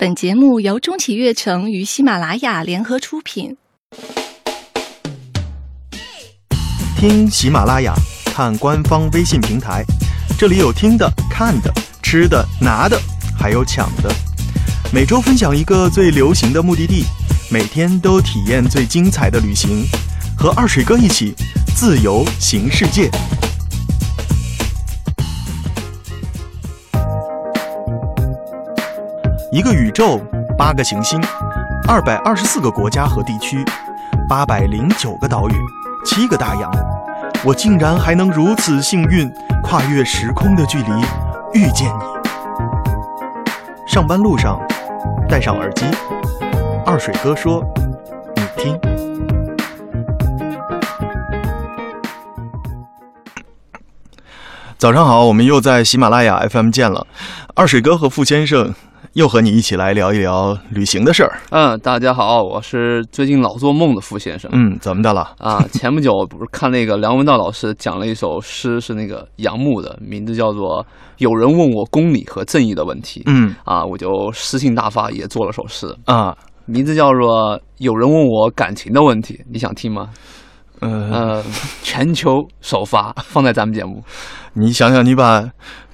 本节目由中企悦城与喜马拉雅联合出品。听喜马拉雅，看官方微信平台，这里有听的、看的、吃的、拿的，还有抢的。每周分享一个最流行的目的地，每天都体验最精彩的旅行，和二水哥一起自由行世界。一个宇宙，八个行星，二百二十四个国家和地区，八百零九个岛屿，七个大洋，我竟然还能如此幸运，跨越时空的距离，遇见你。上班路上，戴上耳机，二水哥说：“你听。”早上好，我们又在喜马拉雅 FM 见了，二水哥和傅先生。又和你一起来聊一聊旅行的事儿。嗯，大家好，我是最近老做梦的傅先生。嗯，怎么的了？啊，前不久不是看那个梁文道老师讲了一首诗，是那个杨牧的，名字叫做《有人问我公理和正义的问题》。嗯，啊，我就诗性大发，也做了首诗。啊，名字叫做《有人问我感情的问题》，你想听吗？呃，全球首发放在咱们节目。你想想，你把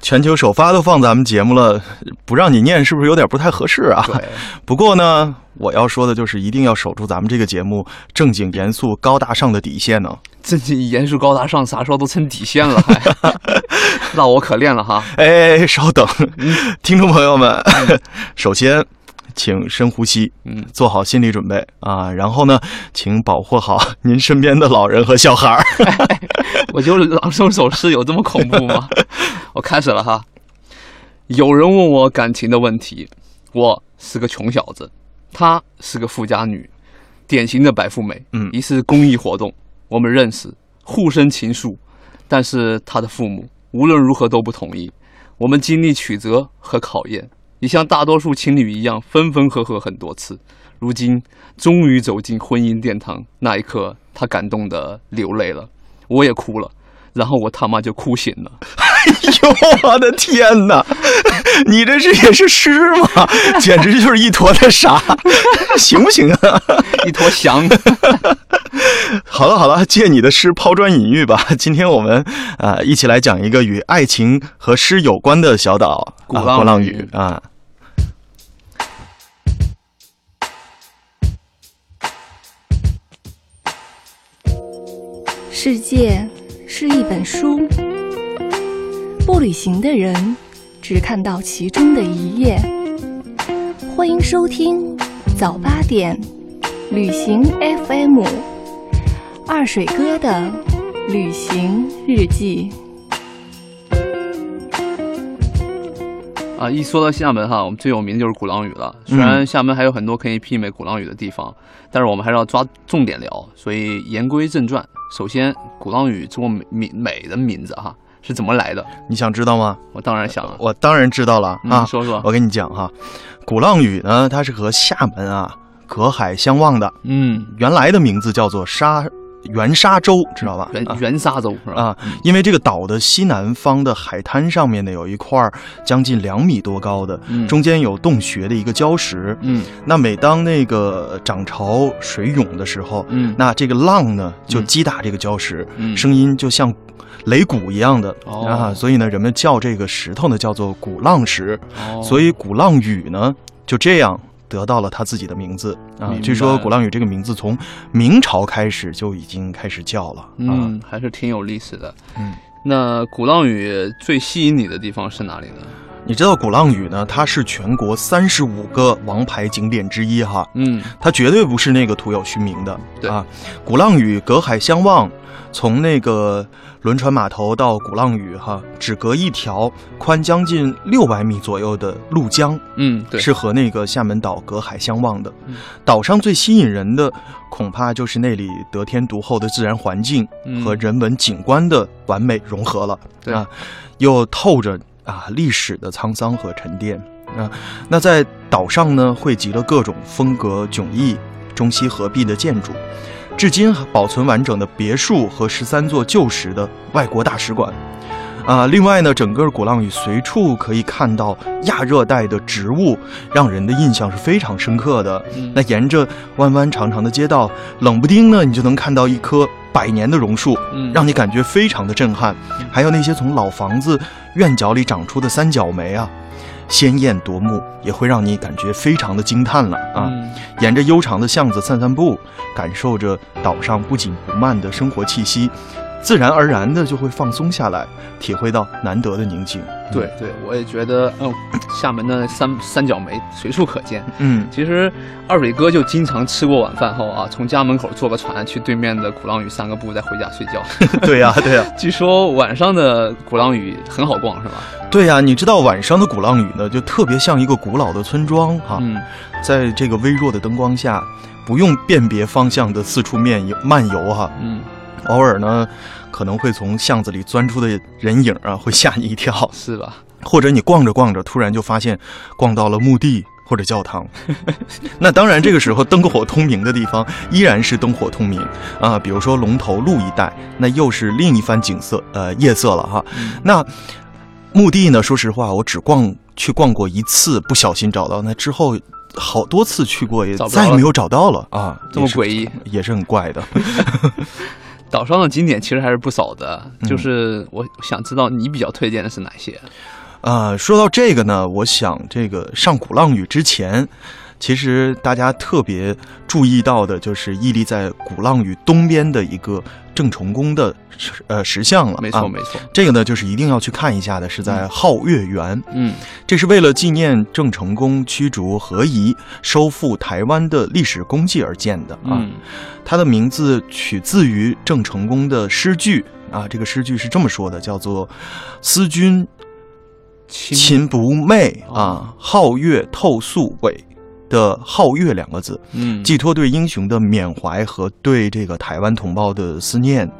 全球首发都放咱们节目了，不让你念是不是有点不太合适啊？对。不过呢，我要说的就是一定要守住咱们这个节目正经、严肃、高大上的底线呢。正经、严肃、高大上，啥时候都成底线了？那我可练了哈。哎，稍等，听众朋友们，首先。请深呼吸，嗯，做好心理准备啊。然后呢，请保护好 您身边的老人和小孩儿。我就朗诵首诗，有这么恐怖吗？我开始了哈。有人问我感情的问题，我是个穷小子，她是个富家女，典型的白富美。嗯，一次公益活动，我们认识，互生情愫，但是她的父母无论如何都不同意。我们经历曲折和考验。也像大多数情侣一样分分合合很多次，如今终于走进婚姻殿堂，那一刻他感动的流泪了，我也哭了，然后我他妈就哭醒了。哎呦我的天哪！你这是也是诗吗？简直就是一坨的啥？行不行啊？一坨翔。好了好了，借你的诗抛砖引玉吧。今天我们啊一起来讲一个与爱情和诗有关的小岛——鼓浪屿啊。世界是一本书，不旅行的人只看到其中的一页。欢迎收听早八点旅行 FM，二水哥的旅行日记。啊，一说到厦门哈，我们最有名的就是鼓浪屿了。虽然厦门还有很多可以媲美鼓浪屿的地方，但是我们还是要抓重点聊。所以言归正传，首先鼓浪屿这么美美的名字哈是怎么来的？你想知道吗？我当然想了，我当然知道了啊！说说，我跟你讲哈，鼓浪屿呢，它是和厦门啊隔海相望的。嗯，原来的名字叫做沙。元沙洲知道吧？元元沙洲是吧？啊，因为这个岛的西南方的海滩上面呢，有一块将近两米多高的，中间有洞穴的一个礁石。嗯，那每当那个涨潮水涌的时候，嗯，那这个浪呢就击打这个礁石，嗯，声音就像擂鼓一样的啊，所以呢，人们叫这个石头呢叫做鼓浪石。哦，所以鼓浪屿呢就这样。得到了他自己的名字啊！据说鼓浪屿这个名字从明朝开始就已经开始叫了，嗯，还是挺有历史的。嗯，那鼓浪屿最吸引你的地方是哪里呢？你知道鼓浪屿呢？它是全国三十五个王牌景点之一哈。嗯，它绝对不是那个徒有虚名的。对啊，鼓浪屿隔海相望，从那个。轮船码头到鼓浪屿，哈，只隔一条宽将近六百米左右的陆江，嗯，对，是和那个厦门岛隔海相望的。岛上最吸引人的，恐怕就是那里得天独厚的自然环境和人文景观的完美融合了，对啊，又透着啊历史的沧桑和沉淀啊。那在岛上呢，汇集了各种风格迥异、中西合璧的建筑。至今保存完整的别墅和十三座旧时的外国大使馆，啊，另外呢，整个鼓浪屿随处可以看到亚热带的植物，让人的印象是非常深刻的。嗯那沿着弯弯长长的街道，冷不丁呢，你就能看到一棵百年的榕树，嗯让你感觉非常的震撼。还有那些从老房子院角里长出的三角梅啊，鲜艳夺目，也会让你感觉非常的惊叹了啊。嗯沿着悠长的巷子散散步，感受着岛上不紧不慢的生活气息，自然而然的就会放松下来，体会到难得的宁静。对对，我也觉得，嗯，厦门的三三角梅随处可见。嗯，其实二伟哥就经常吃过晚饭后啊，从家门口坐个船去对面的鼓浪屿散个步，再回家睡觉。对呀、对呀、据说晚上的鼓浪屿很好逛，是吧？对呀、你知道晚上的鼓浪屿呢，就特别像一个古老的村庄哈、嗯，在这个微弱的灯光下，不用辨别方向的四处面游漫游哈、嗯，偶尔呢，可能会从巷子里钻出的人影啊，会吓你一跳。是吧？或者你逛着逛着，突然就发现逛到了墓地或者教堂。那当然，这个时候灯火通明的地方依然是灯火通明啊。比如说龙头路一带，那又是另一番景色，呃，夜色了哈。嗯那墓地呢？说实话，我只逛去逛过一次，不小心找到，那之后好多次去过，也再也没有找到了啊。这么诡异。也是很怪的。岛上的景点其实还是不少的，嗯就是我想知道你比较推荐的是哪些？啊，说到这个呢，我想这个上鼓浪屿之前，其实大家特别注意到的就是屹立在鼓浪屿东边的一个郑成功的石呃石像了。没错，啊没错。这个呢，就是一定要去看一下的，是在皓月园。嗯这是为了纪念郑成功驱逐何夷、收复台湾的历史功绩而建的啊。嗯它的名字取自于郑成功的诗句啊，这个诗句是这么说的，叫做“思君秦不昧哦啊，皓月透素伟的“皓月”两个字，嗯寄托对英雄的缅怀和对这个台湾同胞的思念。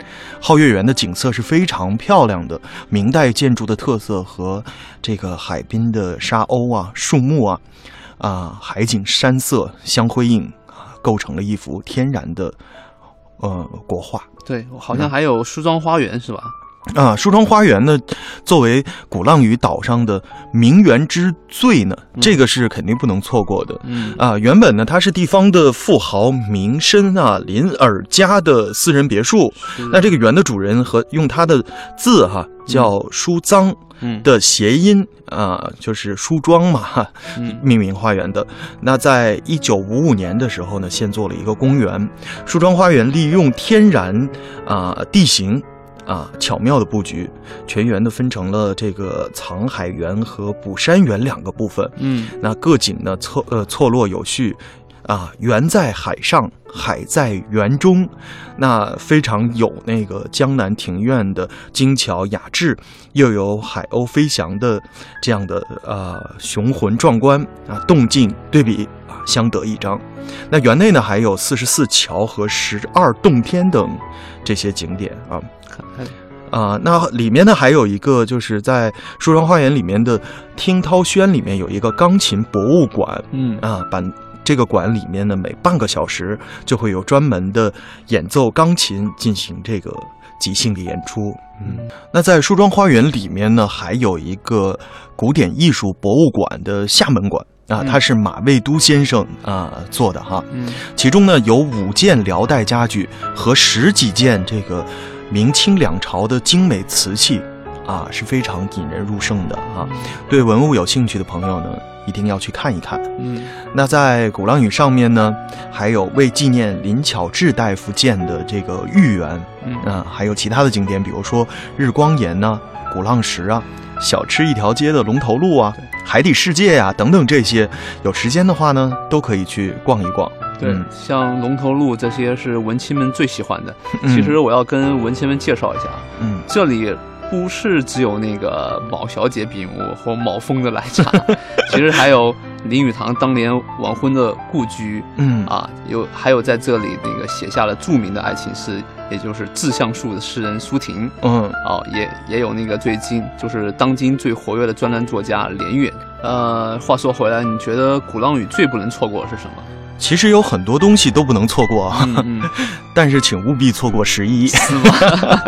皓月园的景色是非常漂亮的，明代建筑的特色和这个海滨的沙鸥啊、树木啊、啊海景山色相辉映啊，构成了一幅天然的呃国画。对，好像还有梳妆花园是吧？啊，梳妆花园呢，作为鼓浪屿岛上的名园之最呢，这个是肯定不能错过的。嗯啊，原本呢，它是地方的富豪名绅啊林尔家的私人别墅。那这个园的主人和用他的字哈叫舒臧嗯的谐音啊，就是梳妆嘛，命名花园的。那在一九五五年的时候呢，现做了一个公园。梳妆花园利用天然啊地形啊巧妙的布局，全园呢分成了这个藏海园和补山园两个部分。嗯那各景呢错呃错落有序，啊，园在海上，海在园中，那非常有那个江南庭院的精巧雅致，又有海鸥飞翔的这样的呃雄浑壮观啊，动静对比啊相得益彰。那园内呢还有四十四桥和十二洞天等这些景点啊，啊、那里面呢还有一个，就是在梳妆花园里面的听涛轩里面有一个钢琴博物馆嗯。啊，把这个馆里面呢每半个小时就会有专门的演奏钢琴进行这个即兴的演出。嗯，那在梳妆花园里面呢，还有一个古典艺术博物馆的厦门馆啊，嗯。它是马未都先生啊做的哈。嗯。其中呢有五件辽代家具和十几件这个明清两朝的精美瓷器，啊，是非常引人入胜的啊。对文物有兴趣的朋友呢，一定要去看一看。嗯那在鼓浪屿上面呢，还有为纪念林巧稚大夫建的这个玉园嗯啊，还有其他的景点，比如说日光岩呐、鼓浪石啊、小吃一条街的龙头路啊、海底世界呀、等等这些，有时间的话呢，都可以去逛一逛。对嗯，像龙头路这些是文青们最喜欢的。嗯其实我要跟文青们介绍一下，嗯这里不是只有那个毛小姐饼屋和毛峰的奶茶，其实还有林语堂当年晚婚的故居嗯啊，有还有在这里那个写下了著名的爱情诗，也就是《致橡树》的诗人苏婷嗯啊，也也有那个最近就是当今最活跃的专栏作家连岳。呃，话说回来，你觉得鼓浪屿最不能错过的是什么？其实有很多东西都不能错过，嗯嗯，但是请务必错过十一。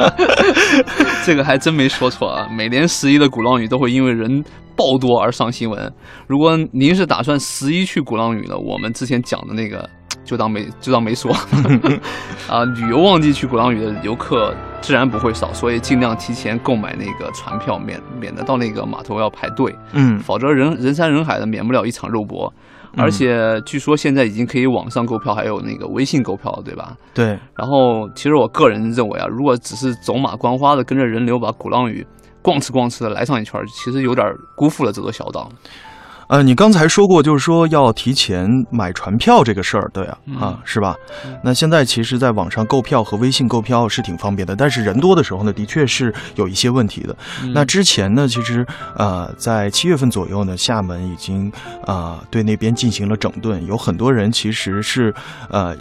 这个还真没说错啊！每年十一的鼓浪屿都会因为人爆多而上新闻。如果您是打算十一去鼓浪屿的，我们之前讲的那个就当没就当没说。啊，旅游旺季去鼓浪屿的游客自然不会少，所以尽量提前购买那个船票，免免得到那个码头要排队，嗯，否则人人山人海的，免不了一场肉搏。而且据说现在已经可以网上购票，还有那个微信购票了，对吧？对，然后，其实我个人认为啊，如果只是走马观花的跟着人流把鼓浪屿逛吃逛吃的来上一圈，其实有点辜负了这座小岛。呃，你刚才说过，就是说要提前买船票这个事儿，对啊，嗯啊，是吧嗯？那现在其实，在网上购票和微信购票是挺方便的，但是人多的时候呢，的确是有一些问题的。嗯那之前呢，其实呃，在七月份左右呢，厦门已经啊、对那边进行了整顿，有很多人其实是呃。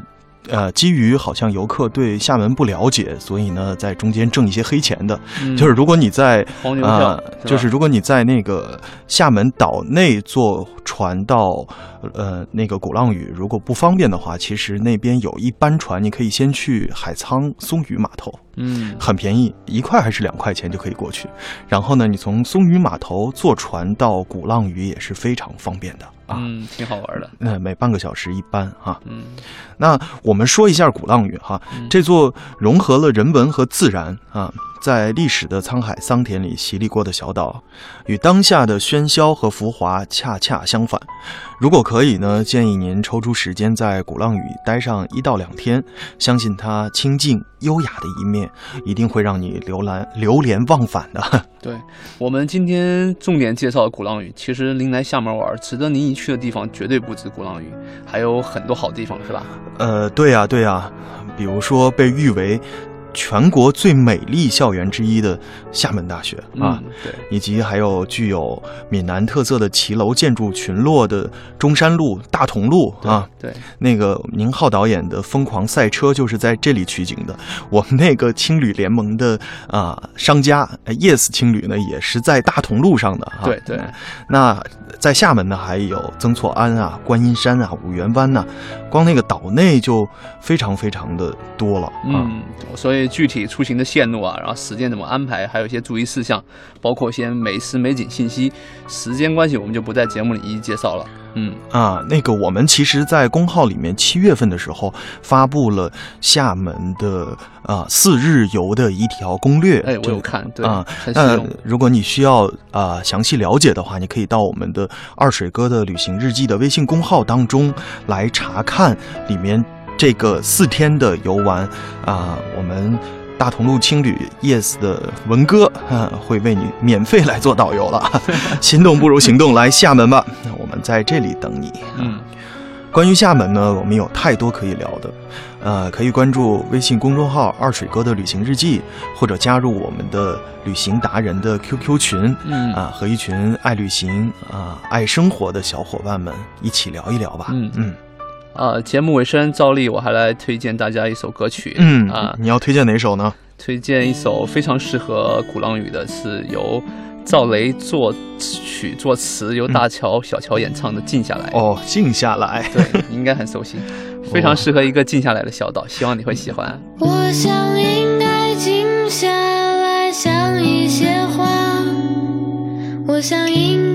呃，基于好像游客对厦门不了解，所以呢，在中间挣一些黑钱的。嗯就是如果你在黄牛票啊、是就是如果你在那个厦门岛内坐船到呃那个鼓浪屿，如果不方便的话，其实那边有一班船，你可以先去海沧松屿码头，嗯很便宜，一块还是两块钱就可以过去。然后呢，你从松屿码头坐船到鼓浪屿也是非常方便的啊。嗯，挺好玩的。那，每半个小时一班哈、嗯那我们说一下鼓浪屿哈，嗯这座融合了人文和自然啊，在历史的沧海桑田里洗礼过的小岛，与当下的喧嚣和浮华恰恰相反。如果可以呢，建议您抽出时间在鼓浪屿待上一到两天，相信它清静优雅的一面，一定会让你流连流连忘返的。对我们今天重点介绍的鼓浪屿，其实您来厦门玩，值得您一去的地方绝对不止鼓浪屿，还有很多好地方，是吧？呃，对呀、对呀、比如说被誉为全国最美丽校园之一的厦门大学啊。嗯，对，以及还有具有闽南特色的骑楼建筑群落的中山路、大同路啊，对，那个宁浩导演的《疯狂赛车》就是在这里取景的。我们那个青旅联盟的啊、商家呃 Yes 青旅呢，也是在大同路上的哈、对对那在厦门呢，还有曾厝垵啊、观音山啊、五缘湾呐、光那个岛内就非常非常的多了啊。嗯，所以具体出行的线路啊，然后时间怎么安排，还有一些注意事项，包括一些美食美景信息。时间关系，我们就不在节目里一一介绍了。嗯，啊，那个我们其实，在公号里面七月份的时候发布了厦门的啊四日游的一条攻略。哎，我有看，对，啊，那。如果你需要啊、详细了解的话，你可以到我们的二水哥的旅行日记的微信公号当中来查看里面这个四天的游玩啊、我们。大同路青旅 Yes 的文哥啊，会为你免费来做导游了。心动不如行动，来厦门吧，我们在这里等你。嗯，关于厦门呢，我们有太多可以聊的，呃，可以关注微信公众号“二水哥的旅行日记”，或者加入我们的旅行达人的 QQ 群，嗯啊，和一群爱旅行啊、爱生活的小伙伴们一起聊一聊吧。嗯嗯啊，节目尾声，照例我还来推荐大家一首歌曲。嗯啊，你要推荐哪首呢？推荐一首非常适合鼓浪屿的，是由赵雷作曲作词，由大乔、小乔演唱的《静下来》。哦，静下来。对，你应该很熟悉，非常适合一个静下来的小岛，希望你会喜欢。我想应该静下来想一些话，我想应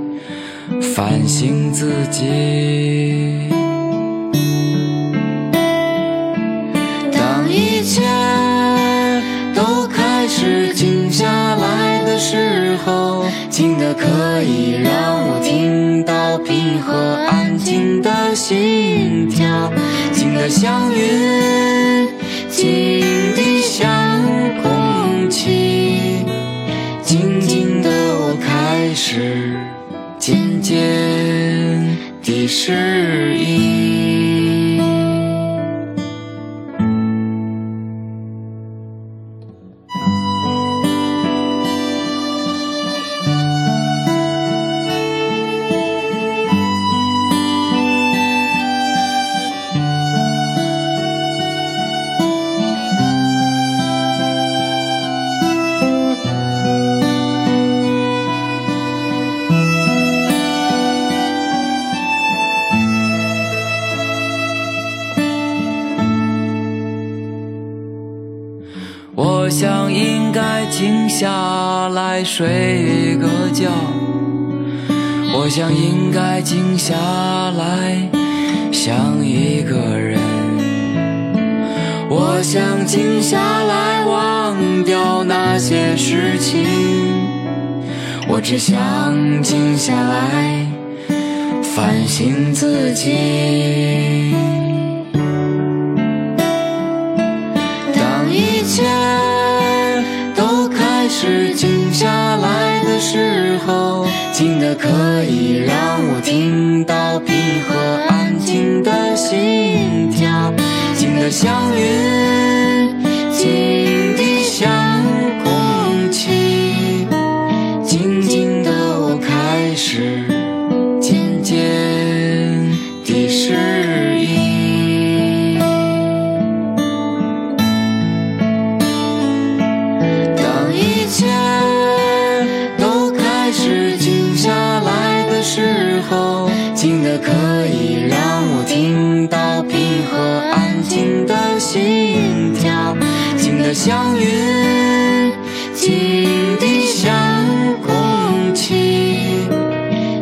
反省自己，当一切都开始静下来的时候，静的可以让我听到平和安静的心跳，静的像云，静的像空气，静静的我开始。天地是阴。下来睡个觉，我想应该静下来想一个人，我想静下来忘掉那些事情，我只想静下来反省自己。候，静的可以让我听到平和安静的心跳，像云，静的像空气，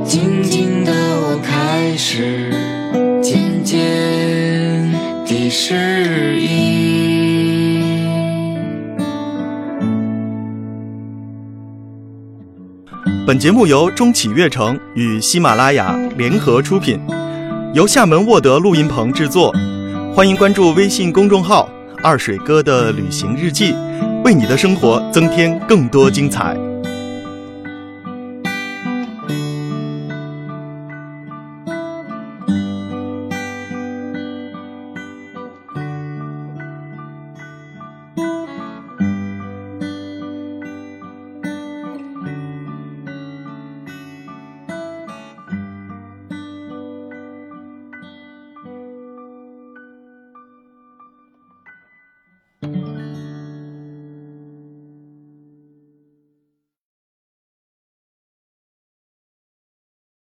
静静的我开始渐渐地适应。本节目由中企悦城与喜马拉雅联合出品，由厦门沃德录音棚制作。欢迎关注微信公众号“二水哥的旅行日记”，为你的生活增添更多精彩。